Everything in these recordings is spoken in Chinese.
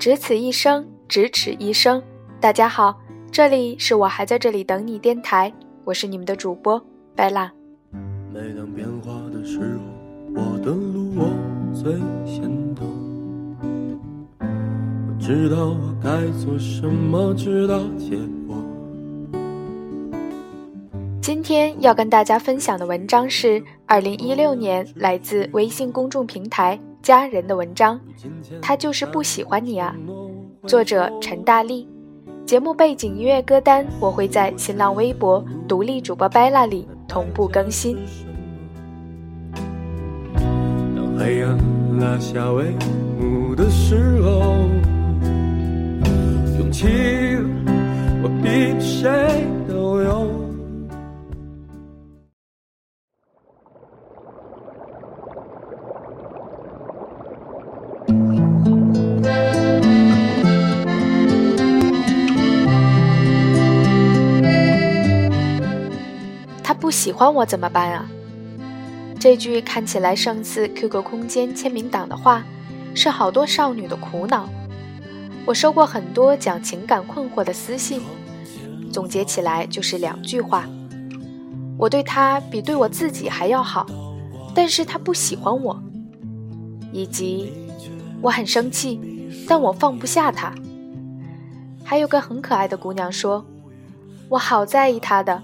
只此一生，咫尺一生。大家好，这里是我还在这里等你电台，我是你们的主播白蜡。每当变化的时候，我的路我最先走。我知道我该做什么，直到结果。今天要跟大家分享的文章是二零一六年来自微信公众平台家人的文章，他就是不喜欢你啊。作者陈大力。节目背景音乐歌单我会在新浪微博独立主播 Bella 里同步更新。当黑暗拉下帷幕的时候，勇气我比谁不喜欢我怎么办啊？这句看起来胜似 QQ 空间签名档的话，是好多少女的苦恼。我收过很多讲情感困惑的私信，总结起来就是两句话：我对他比对我自己还要好，但是他不喜欢我；以及我很生气，但我放不下他。还有个很可爱的姑娘说：“我好在意他的。”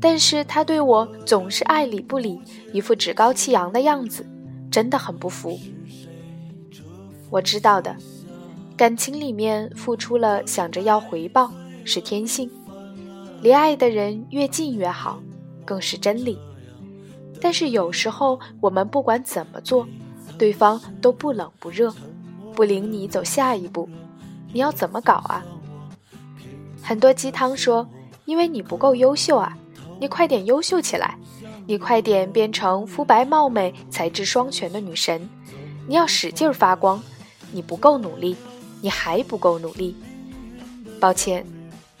但是他对我总是爱理不理，一副趾高气扬的样子，真的很不服。我知道的，感情里面付出了想着要回报是天性，离爱的人越近越好，更是真理。但是有时候我们不管怎么做，对方都不冷不热，不领你走下一步，你要怎么搞啊？很多鸡汤说，因为你不够优秀啊。你快点优秀起来，你快点变成肤白貌美、才智双全的女神。你要使劲发光，你不够努力，你还不够努力。抱歉，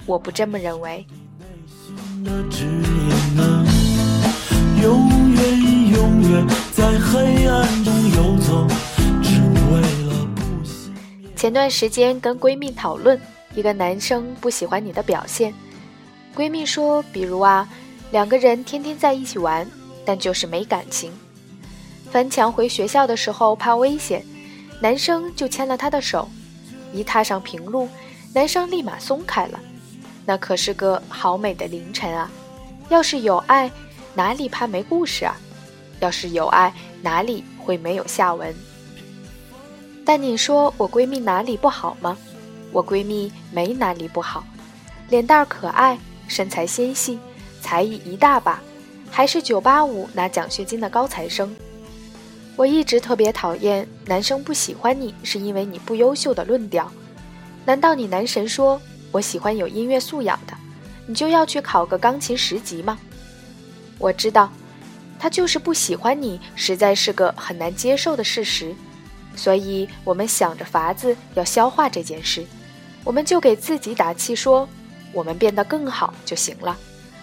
我不这么认为。前段时间跟闺蜜讨论，一个男生不喜欢你的表现，闺蜜说，比如啊。两个人天天在一起玩，但就是没感情。翻墙回学校的时候怕危险，男生就牵了她的手。一踏上平路，男生立马松开了。那可是个好美的凌晨啊！要是有爱，哪里怕没故事啊？要是有爱，哪里会没有下文？但你说我闺蜜哪里不好吗？我闺蜜没哪里不好，脸蛋可爱，身材纤细。才艺一大把，还是985拿奖学金的高材生。我一直特别讨厌男生不喜欢你是因为你不优秀的论调。难道你男神说我喜欢有音乐素养的，你就要去考个钢琴十级吗？我知道，他就是不喜欢你，实在是个很难接受的事实。所以我们想着法子要消化这件事，我们就给自己打气说，我们变得更好就行了。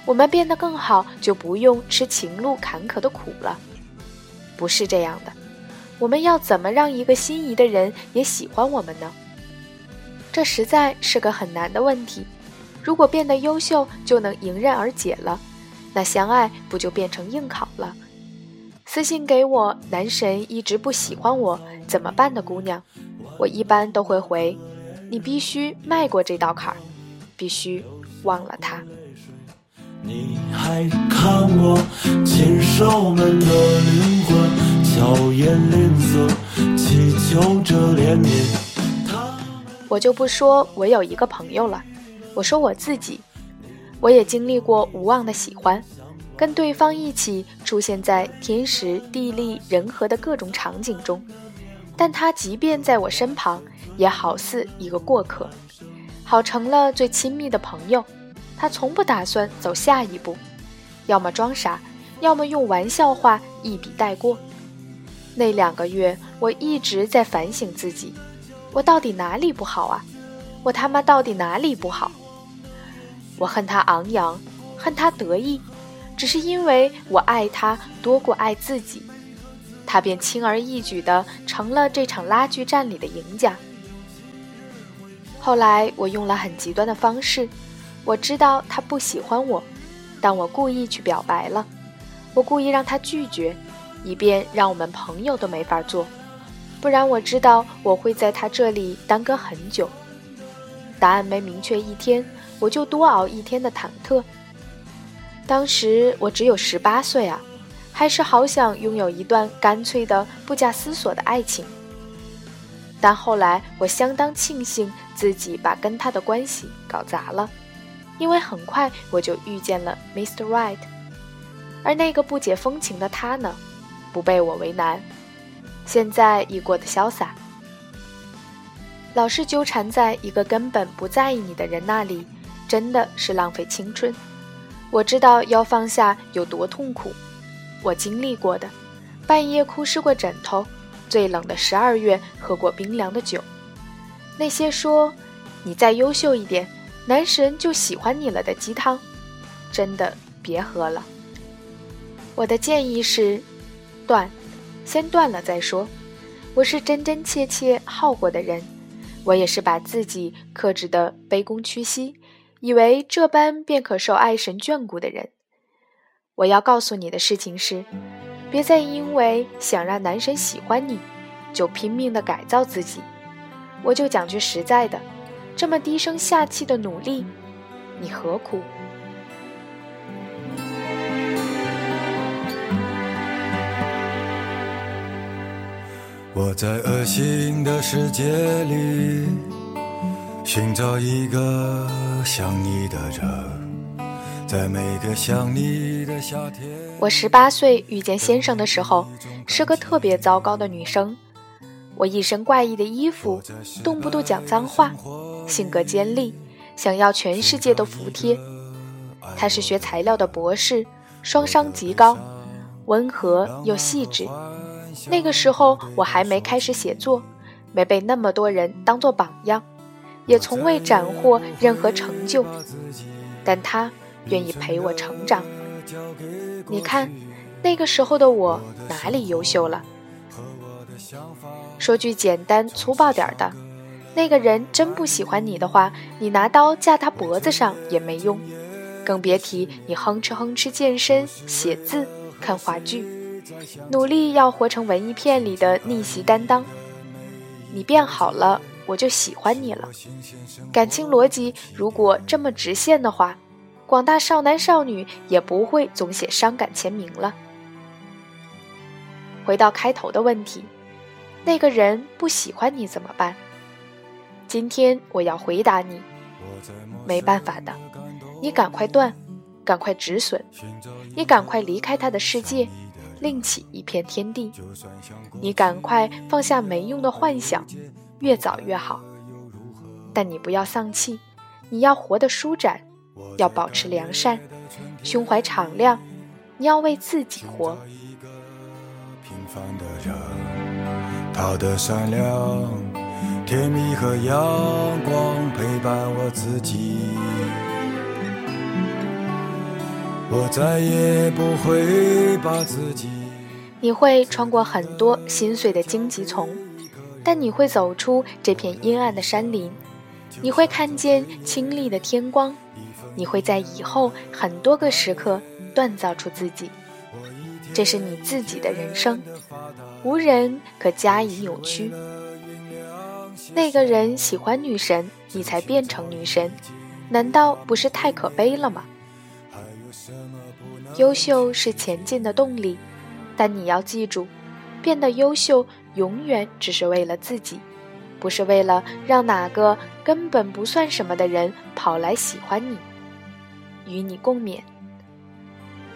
我们变得更好，就不用吃情路坎坷的苦了。不是这样的，我们要怎么让一个心仪的人也喜欢我们呢？这实在是个很难的问题。如果变得优秀就能迎刃而解了，那相爱不就变成硬考了？私信给我，男神一直不喜欢我，怎么办的姑娘，我一般都会回：你必须迈过这道坎儿，必须忘了他。你还看我禽兽们的灵魂，巧言令色，祈求着怜悯。我就不说我有一个朋友了，我说我自己，我也经历过无望的喜欢，跟对方一起出现在天时地利人和的各种场景中，但他即便在我身旁，也好似一个过客，好成了最亲密的朋友。他从不打算走下一步，要么装傻，要么用玩笑话一笔带过。那两个月，我一直在反省自己，我到底哪里不好啊？我他妈到底哪里不好？我恨他昂扬，恨他得意，只是因为我爱他多过爱自己，他便轻而易举地成了这场拉锯战里的赢家。后来我用了很极端的方式，我知道他不喜欢我，但我故意去表白了，我故意让他拒绝，以便让我们朋友都没法做，不然我知道我会在他这里耽搁很久。答案没明确一天，我就多熬一天的忐忑。当时我只有十八岁啊，还是好想拥有一段干脆的、不假思索的爱情。但后来我相当庆幸自己把跟他的关系搞砸了，因为很快我就遇见了 Mr. Right，而那个不解风情的他呢，不被我为难，现在已过得潇洒。老是纠缠在一个根本不在意你的人那里，真的是浪费青春。我知道要放下有多痛苦，我经历过的，半夜哭湿过枕头，最冷的十二月喝过冰凉的酒，那些说你再优秀一点，男神就喜欢你了的鸡汤，真的别喝了。我的建议是，断，先断了再说。我是真真切切耗过的人。我也是把自己克制的卑躬屈膝，以为这般便可受爱神眷顾的人。我要告诉你的事情是，别再因为想让男神喜欢你，就拼命的改造自己。我就讲句实在的，这么低声下气的努力，你何苦？我在恶心的世界里寻找一个想你的人，在每个想你的夏天。我十八岁遇见先生的时候，是个特别糟糕的女生。我一身怪异的衣服，动不动讲脏话，性格尖利，想要全世界都服帖。他是学材料的博士，双商极高，温和又细致。那个时候我还没开始写作，没被那么多人当做榜样，也从未斩获任何成就，但他愿意陪我成长。你看，那个时候的我哪里优秀了？说句简单粗暴点的，那个人真不喜欢你的话，你拿刀架他脖子上也没用，更别提你哼哧哼哧健身、写字、看话剧。努力要活成文艺片里的逆袭担当，你变好了，我就喜欢你了。感情逻辑如果这么直线的话，广大少男少女也不会总写伤感签名了。回到开头的问题，那个人不喜欢你怎么办？今天我要回答你，没办法的，你赶快断，赶快止损，你赶快离开他的世界。另起一片天地，你赶快放下没用的幻想，越早越好。但你不要丧气，你要活得舒展，要保持良善，胸怀敞亮，你要为自己活。跑得善良，甜蜜和阳光陪伴我自己。我再也不会把自己。你会穿过很多心碎的荆棘丛，但你会走出这片阴暗的山林。你会看见清丽的天光。你会在以后很多个时刻锻造出自己。这是你自己的人生，无人可加以扭曲。那个人喜欢女神，你才变成女神，难道不是太可悲了吗？优秀是前进的动力，但你要记住，变得优秀永远只是为了自己，不是为了让哪个根本不算什么的人跑来喜欢你，与你共勉。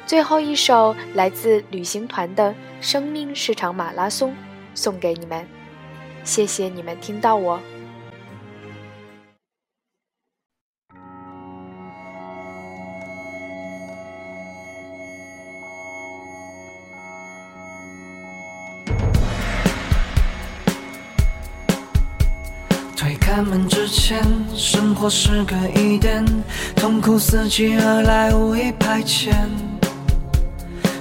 最后一首来自旅行团的《生命是场马拉松》，送给你们，谢谢你们听到我。推开门之前，生活是个疑点，痛苦伺机而来，无意排遣。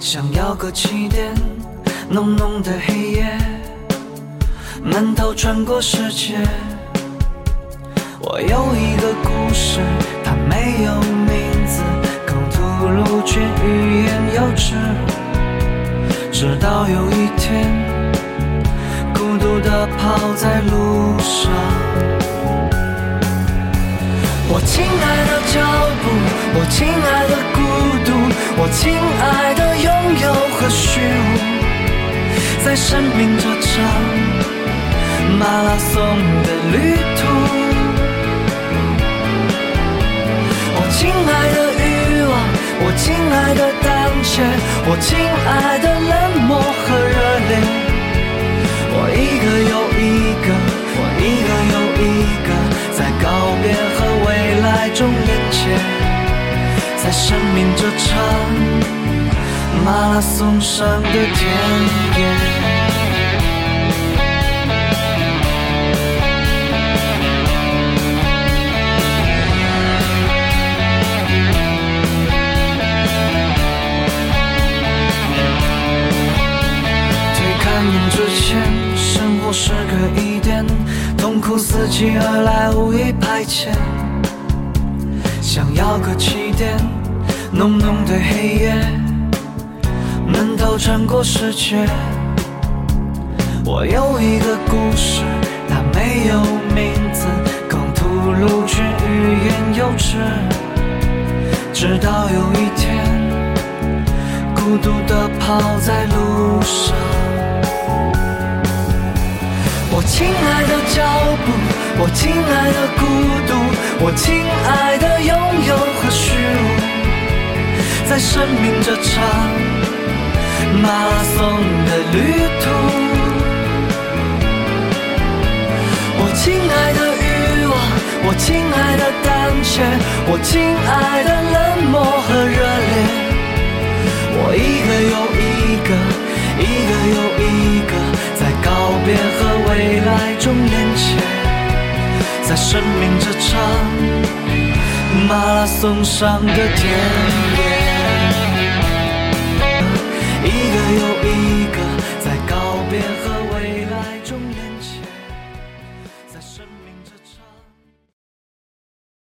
想要个起点，浓浓的黑夜，闷头穿过世界。我有一个故事，它没有名字，口吐露却欲言又止。直到有一天，孤独地跑在路上。我亲爱的脚步，我亲爱的孤独，我亲爱的拥有和虚无，在生命这场马拉松的旅途。我亲爱的欲望，我亲爱的胆怯，我亲爱的冷漠和热烈，我一个又一个，我一个又一个，在告别和未来中连接，在生命这场马拉松上的田野。穿过世界。我有一个故事，它没有名字，空吐露却欲言又止。直到有一天，孤独地跑在路上。我亲爱的脚步，我亲爱的孤独，我亲爱的拥有和虚无，在生命这场马拉松的旅途。我亲爱的欲望，我亲爱的胆怯，我亲爱的冷漠和热烈，我一个又一个，一个又一个。在告别和未来中连接，在生命这场马拉松上的田野。没有意义